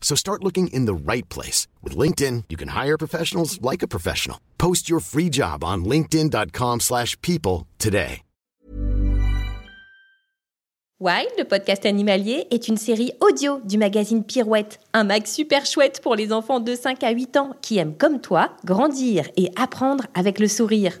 So start looking in the right place. With LinkedIn, you can hire professionals like a professional. Post your free job on linkedin.com/people slash people today. Wild, le podcast animalier, est une série audio du magazine Pirouette, un mag super chouette pour les enfants de 5 à 8 ans qui aiment comme toi grandir et apprendre avec le sourire.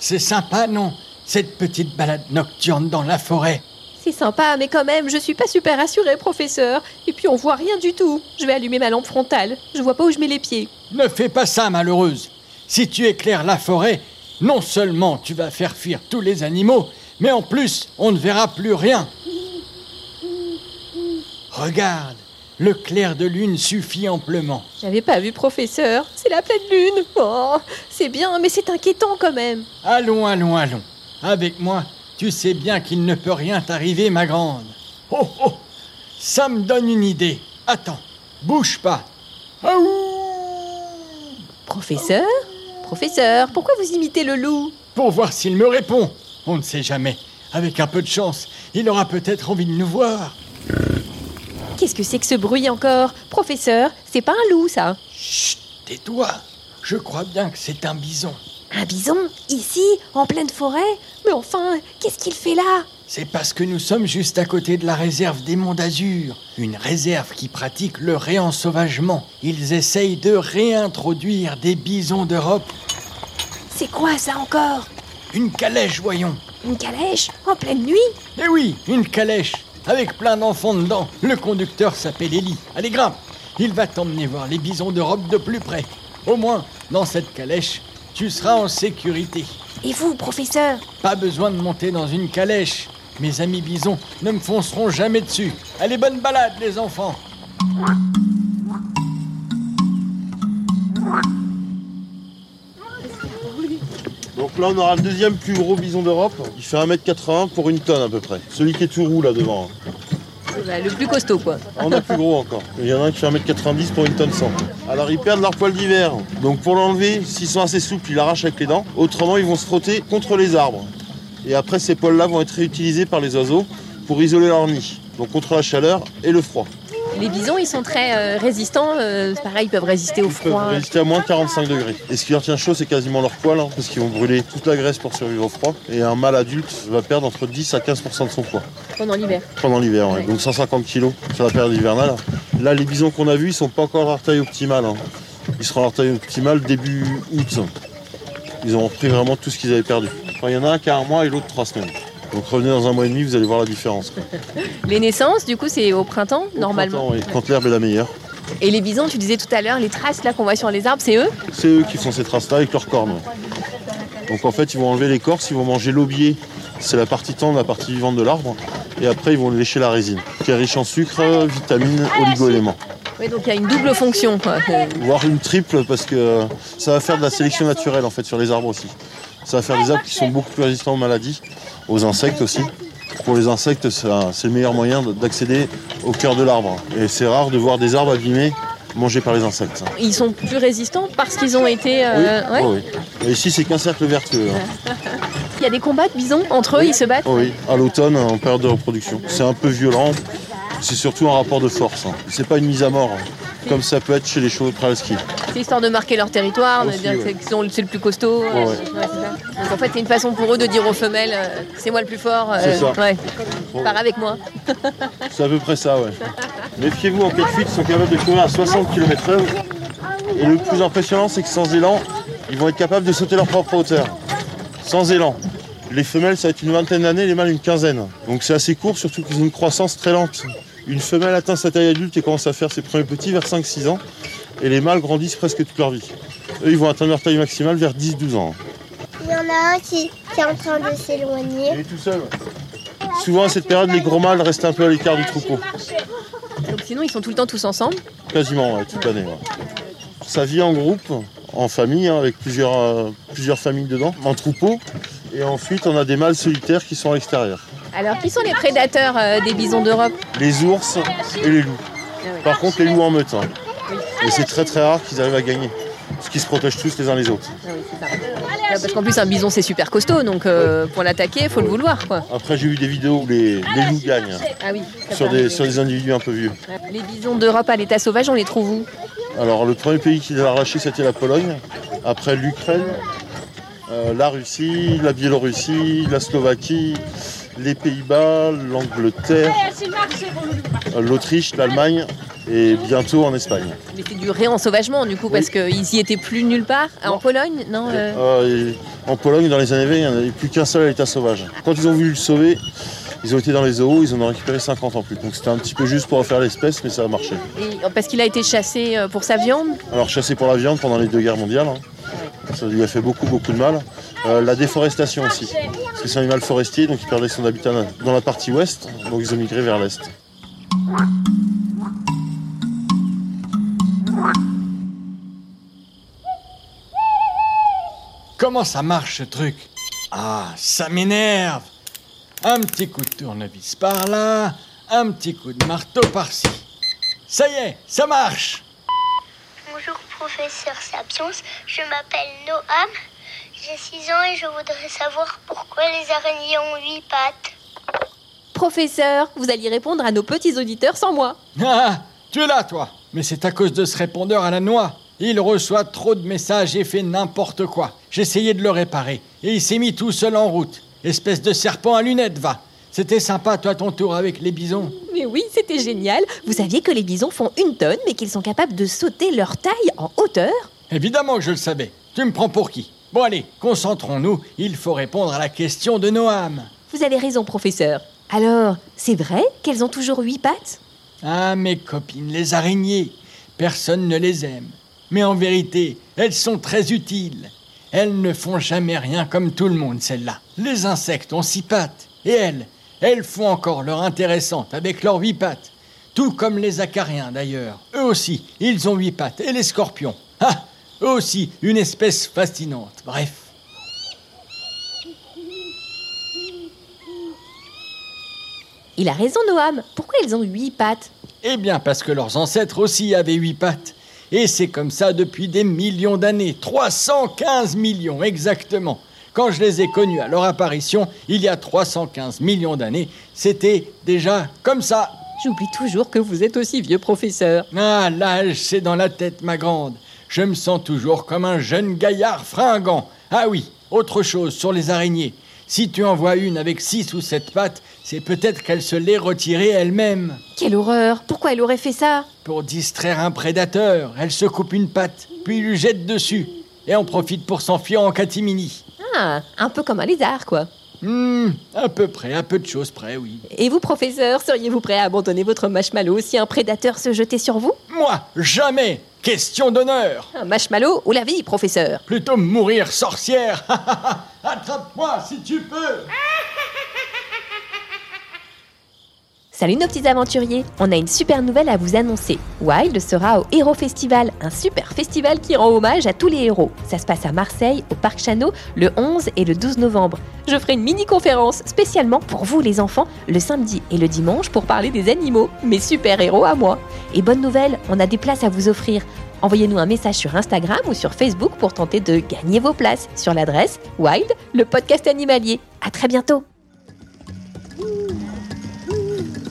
c'est sympa, non Cette petite balade nocturne dans la forêt? C'est sympa, mais quand même, je suis pas super assurée, professeur. Et puis on voit rien du tout. Je vais allumer ma lampe frontale. Je vois pas où je mets les pieds. Ne fais pas ça, malheureuse. Si tu éclaires la forêt, non seulement tu vas faire fuir tous les animaux, mais en plus, on ne verra plus rien. Regarde, le clair de lune suffit amplement. J'avais pas vu professeur. C'est la pleine lune. Oh, c'est bien, mais c'est inquiétant quand même. Allons, allons, allons. Avec moi, tu sais bien qu'il ne peut rien t'arriver, ma grande. Oh, oh Ça me donne une idée. Attends, bouge pas. Aouh Professeur Professeur, pourquoi vous imitez le loup? Pour voir s'il me répond. On ne sait jamais. Avec un peu de chance, il aura peut-être envie de nous voir. Qu'est-ce que c'est que ce bruit encore? Professeur, c'est pas un loup ça Chut, tais-toi. Je crois bien que c'est un bison. Un bison? Ici En pleine forêt? Mais enfin, qu'est-ce qu'il fait là? C'est parce que nous sommes juste à côté de la réserve des Monts d'Azur, une réserve qui pratique le réensauvagement. Ils essayent de réintroduire des bisons d'Europe. C'est quoi ça encore? Une calèche, voyons. Une calèche? En pleine nuit? Eh oui, une calèche, avec plein d'enfants dedans. Le conducteur s'appelle Ellie. Allez, grimpe. Il va t'emmener voir les bisons d'Europe de plus près. Au moins, dans cette calèche, tu seras en sécurité. Et vous, professeur? Pas besoin de monter dans une calèche. Mes amis bisons ne me fonceront jamais dessus. Allez, bonne balade, les enfants. Donc là, on aura le deuxième plus gros bison d'Europe. Il fait 1m80 pour une tonne à peu près. Celui qui est tout roux là devant. Bah, Le plus costaud quoi. Ah, On a plus gros encore. Il y en a un qui fait 1m90 pour une tonne 100. Alors ils perdent leur poil d'hiver. Donc pour l'enlever, s'ils sont assez souples, ils l'arrachent avec les dents. Autrement, ils vont se frotter contre les arbres. Et après, ces poils-là vont être réutilisés par les oiseaux pour isoler leur nid. Donc contre la chaleur et le froid. Les bisons, ils sont très euh, résistants. euh, pareil, ils peuvent résister au Ils peuvent froid. résister à moins de 45 degrés. Et ce qui leur tient chaud, c'est quasiment leur poil, hein, parce qu'ils vont brûler toute la graisse pour survivre au froid. Et un mâle adulte va perdre entre 10 à 15% de son poids. pendant l'hiver. pendant l'hiver. Ouais. donc 150 kg sur la période hivernale. Là, les bisons qu'on a vus, ils sont pas encore à leur taille optimale. hein. Ils seront à leur taille optimale début août. Ils ont repris vraiment tout ce qu'ils avaient perdu. Enfin, il y en a un qui a un mois et l'autre trois semaines. Donc revenez dans un mois et demi, vous allez voir la différence. quoi. Les naissances, du coup, c'est au printemps, Au normalement. printemps, oui, quand l'herbe est la meilleure. Et les bisons, tu disais tout à l'heure, les traces là qu'on voit sur les arbres, c'est eux C'est eux qui font ces traces-là avec leurs cornes. Donc en fait, ils vont enlever l'écorce, ils vont manger l'aubier. C'est la partie tendre, la partie vivante de l'arbre. Et après, ils vont lécher la résine, qui est riche en sucre, vitamines, oligo-éléments. Oui, donc il y a une double fonction. quoi. Voire une triple parce que ça va faire de la sélection naturelle en fait sur les arbres aussi. Ça va faire des arbres qui sont beaucoup plus résistants aux maladies, aux insectes aussi. Pour les insectes, c'est le meilleur moyen d'accéder au cœur de l'arbre. Et c'est rare de voir des arbres abîmés mangés par les insectes. Ils sont plus résistants parce qu'ils ont été. euh, oui, ouais. oh oui. Et ici, c'est qu'un cercle vertueux. hein. Il y a des combats de bisons entre eux, ils se battent. Oh oui, à l'automne, en période de reproduction. C'est un peu violent C'est surtout un rapport de force. hein. C'est pas une mise à mort, hein, comme ça peut être chez les chevaux de trail ski. C'est histoire de marquer leur territoire, de dire ouais. que c'est le plus costaud. Ouais, euh, ouais. c'est ça. Donc en fait, c'est une façon pour eux de dire aux femelles euh, c'est moi le plus fort. Ça. Bon. Pars avec moi. C'est à peu près ça, ouais. Méfiez-vous, en cas de fuite, ils sont capables de courir à 60 km/h. Et le plus impressionnant, c'est que sans élan, ils vont être capables de sauter leur propre hauteur. Sans élan. Les femelles, ça va être une vingtaine d'années, les mâles, une quinzaine. Donc c'est assez court, surtout qu'ils ont une croissance très lente. Une femelle atteint sa taille adulte et commence à faire ses premiers petits vers 5-6 ans. Et les mâles grandissent presque toute leur vie. Eux, ils vont atteindre leur taille maximale vers 10-12 ans. Il y en a un qui, qui est en train de s'éloigner. Il est tout seul. Souvent à cette période, les gros mâles restent un peu à l'écart du troupeau. Donc sinon, ils sont tout le temps tous ensemble. Quasiment, ouais, toute l'année. ouais. Ça vit en groupe, en famille, hein, avec plusieurs, euh, plusieurs familles dedans, en troupeau. Et ensuite, on a des mâles solitaires qui sont à l'extérieur. Alors, qui sont les prédateurs euh, des bisons d'Europe Les ours et les loups. Par contre, les loups en meute. hein. Et c'est très très rare qu'ils arrivent à gagner. Parce qu'ils se protègent tous les uns les autres. Ah oui, ça. Parce qu'en plus, un bison, c'est super costaud, donc euh, pour l'attaquer, il faut le vouloir. Quoi. Après, j'ai vu des vidéos où les, les loups gagnent. Ah oui, des, sur des individus un peu vieux. Les bisons d'Europe à l'état sauvage, on les trouve où? Alors, le premier pays qui les a arrachés, c'était la Pologne. Après, l'Ukraine, euh, la Russie, la Biélorussie, la Slovaquie, les Pays-Bas, l'Angleterre, euh, l'Autriche, l'Allemagne et bientôt en Espagne. Mais c'est du réensauvagement, du coup, parce qu'ils y étaient plus nulle part. En. Pologne Non euh, Euh, et en Pologne, dans les années 20, il n'y en avait plus qu'un seul à l'état sauvage. Quand ils ont voulu le sauver, ils ont été dans les zoos, ils en ont récupéré 50 en plus. Donc c'était un petit peu juste pour refaire l'espèce, mais ça a marché. et- Parce qu'il a été chassé euh, pour sa viande? Alors chassé pour la viande pendant les deux guerres mondiales, hein. ça lui a fait beaucoup beaucoup de mal. Euh, la déforestation aussi, parce que c'est un animal forestier, donc il perdait son habitat dans la partie ouest, donc ils ont migré vers l'est. Comment ça marche ce truc? Ah, ça m'énerve! Un petit coup de tournevis par là, un petit coup de marteau par-ci. Ça y est, ça marche! Bonjour professeur Sapiens, je m'appelle Noam, j'ai 6 ans et je voudrais savoir pourquoi les araignées ont 8 pattes. Professeur, vous alliez répondre à nos petits auditeurs sans moi. Ah, tu es là, toi Mais c'est à cause de ce répondeur à la noix. Il reçoit trop de messages et fait n'importe quoi. J'essayais de le réparer et il s'est mis tout seul en route. Espèce de serpent à lunettes, va. C'était sympa, toi, ton tour avec les bisons. Mais oui, c'était génial. Vous saviez que les bisons font une tonne, mais qu'ils sont capables de sauter leur taille en hauteur? Évidemment que je le savais. Tu me prends pour qui? Bon, allez, concentrons-nous. Il faut répondre à la question de Noam. Vous avez raison, professeur. Alors, c'est vrai qu'elles ont toujours huit pattes? Ah, mes copines, les araignées. Personne ne les aime. Mais en vérité, elles sont très utiles. Elles ne font jamais rien comme tout le monde, celles-là. Les insectes ont six pattes. Et elles, elles font encore leur intéressante avec leurs huit pattes. Tout comme les acariens, d'ailleurs. Eux aussi, ils ont huit pattes. Et les scorpions. Ah Eux aussi, une espèce fascinante. Bref. Il a raison, Noam. Pourquoi elles ont huit pattes? Eh bien, parce que leurs ancêtres aussi avaient huit pattes. Et c'est comme ça depuis des millions d'années. 315 millions, exactement. Quand je les ai connus à leur apparition, il y a 315 millions d'années, c'était déjà comme ça. J'oublie toujours que vous êtes aussi vieux, professeur. Ah, l'âge, c'est dans la tête, ma grande. Je me sens toujours comme un jeune gaillard fringant. Ah oui, autre chose sur les araignées. Si tu en vois une avec six ou sept pattes, c'est peut-être qu'elle se l'est retirée elle-même. Quelle horreur Pourquoi elle aurait fait ça? Pour distraire un prédateur, elle se coupe une patte, puis lui jette dessus, et en profite pour s'enfuir en catimini. Ah, un peu comme un lézard, quoi. Hmm, à peu près, à peu de choses près, oui. Et vous, professeur, seriez-vous prêt à abandonner votre marshmallow si un prédateur se jetait sur vous? Moi, jamais Question d'honneur. Un marshmallow ou la vie, professeur? Plutôt mourir sorcière. Attrape-moi si tu peux Salut nos petits aventuriers On a une super nouvelle à vous annoncer. Wild sera au Hero Festival, un super festival qui rend hommage à tous les héros. Ça se passe à Marseille, au Parc Chano, le 11 et le 12 novembre. Je ferai une mini-conférence spécialement pour vous les enfants, le samedi et le dimanche pour parler des animaux, mes super-héros à moi. Et bonne nouvelle, on a des places à vous offrir. Envoyez-nous un message sur Instagram ou sur Facebook pour tenter de gagner vos places sur l'adresse Wild, le podcast animalier. À très bientôt